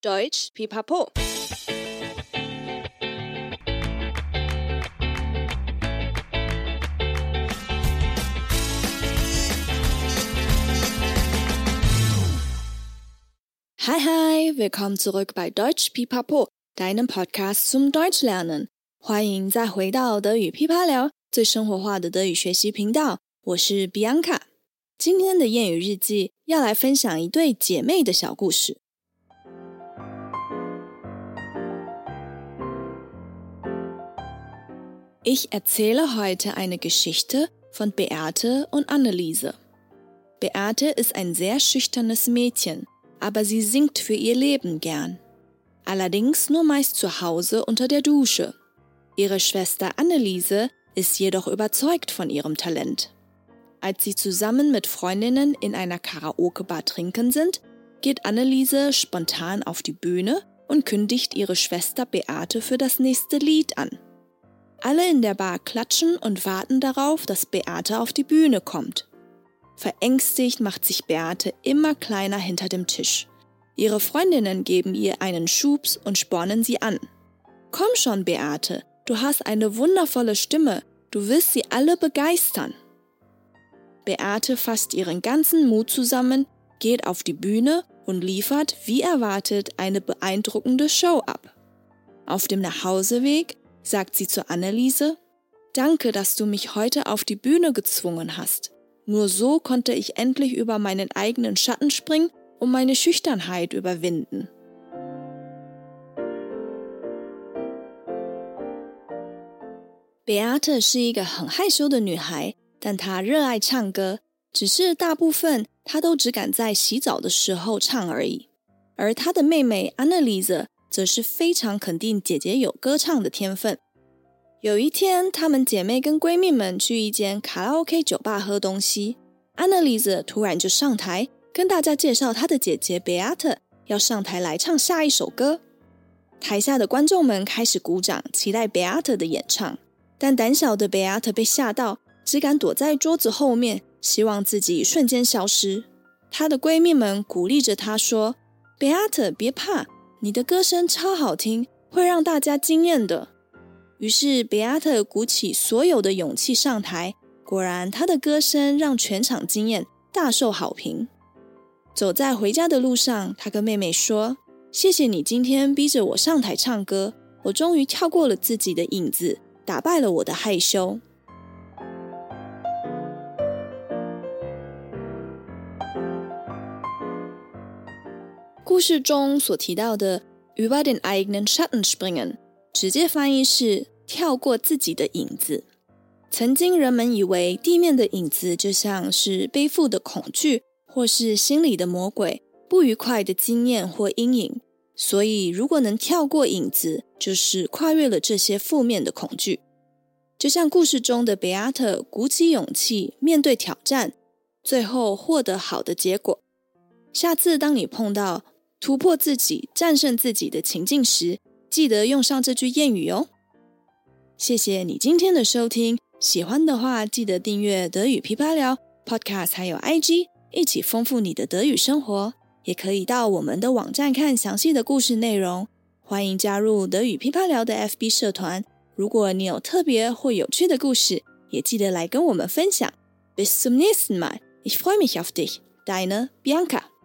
Deutsch Pipapo。Hi hi, willkommen zurück bei Deutsch Pipapo, deinem Podcast zum Deutsch lernen。欢迎再回到德语噼啪聊，最生活化的德语学习频道。我是 Bianca。今天的谚语日记要来分享一对姐妹的小故事。Ich erzähle heute eine Geschichte von Beate und Anneliese. Beate ist ein sehr schüchternes Mädchen, aber sie singt für ihr Leben gern. Allerdings nur meist zu Hause unter der Dusche. Ihre Schwester Anneliese ist jedoch überzeugt von ihrem Talent. Als sie zusammen mit Freundinnen in einer Karaoke-Bar trinken sind, geht Anneliese spontan auf die Bühne und kündigt ihre Schwester Beate für das nächste Lied an. Alle in der Bar klatschen und warten darauf, dass Beate auf die Bühne kommt. Verängstigt macht sich Beate immer kleiner hinter dem Tisch. Ihre Freundinnen geben ihr einen Schubs und spornen sie an. Komm schon, Beate, du hast eine wundervolle Stimme, du wirst sie alle begeistern. Beate fasst ihren ganzen Mut zusammen, geht auf die Bühne und liefert, wie erwartet, eine beeindruckende Show ab. Auf dem Nachhauseweg sagt sie zu Anneliese, Danke, dass du mich heute auf die Bühne gezwungen hast. Nur so konnte ich endlich über meinen eigenen Schatten springen und meine Schüchternheit überwinden. Beate 是一个很害羞的女孩，但她热爱唱歌，只是大部分她都只敢在洗澡的时候唱而已。而她的妹妹 Anneliese 则是非常肯定姐姐有歌唱的天分。有一天，她们姐妹跟闺蜜们去一间卡拉 OK 酒吧喝东西，Anneliese 突然就上台跟大家介绍她的姐姐 Beate 要上台来唱下一首歌。台下的观众们开始鼓掌，期待 Beate 的演唱。但胆小的 Beate 被吓到，只敢躲在桌子后面，希望自己瞬间消失。她的闺蜜们鼓励着她说：“Beate，别怕。”你的歌声超好听，会让大家惊艳的。于是比亚特鼓起所有的勇气上台，果然，他的歌声让全场惊艳，大受好评。走在回家的路上，他跟妹妹说：“谢谢你今天逼着我上台唱歌，我终于跳过了自己的影子，打败了我的害羞。”故事中所提到的 über den eigenen Schatten springen，直接翻译是跳过自己的影子。曾经人们以为地面的影子就像是背负的恐惧，或是心里的魔鬼、不愉快的经验或阴影。所以如果能跳过影子，就是跨越了这些负面的恐惧。就像故事中的 Beate 鼓起勇气面对挑战，最后获得好的结果。下次当你碰到突破自己、战胜自己的情境时，记得用上这句谚语哦。谢谢你今天的收听，喜欢的话记得订阅德语琵琶聊 Podcast，还有 IG，一起丰富你的德语生活。也可以到我们的网站看详细的故事内容。欢迎加入德语琵琶聊的 FB 社团。如果你有特别或有趣的故事，也记得来跟我们分享。Bis zum nächsten Mal. Ich freue mich auf dich. Deine Bianca.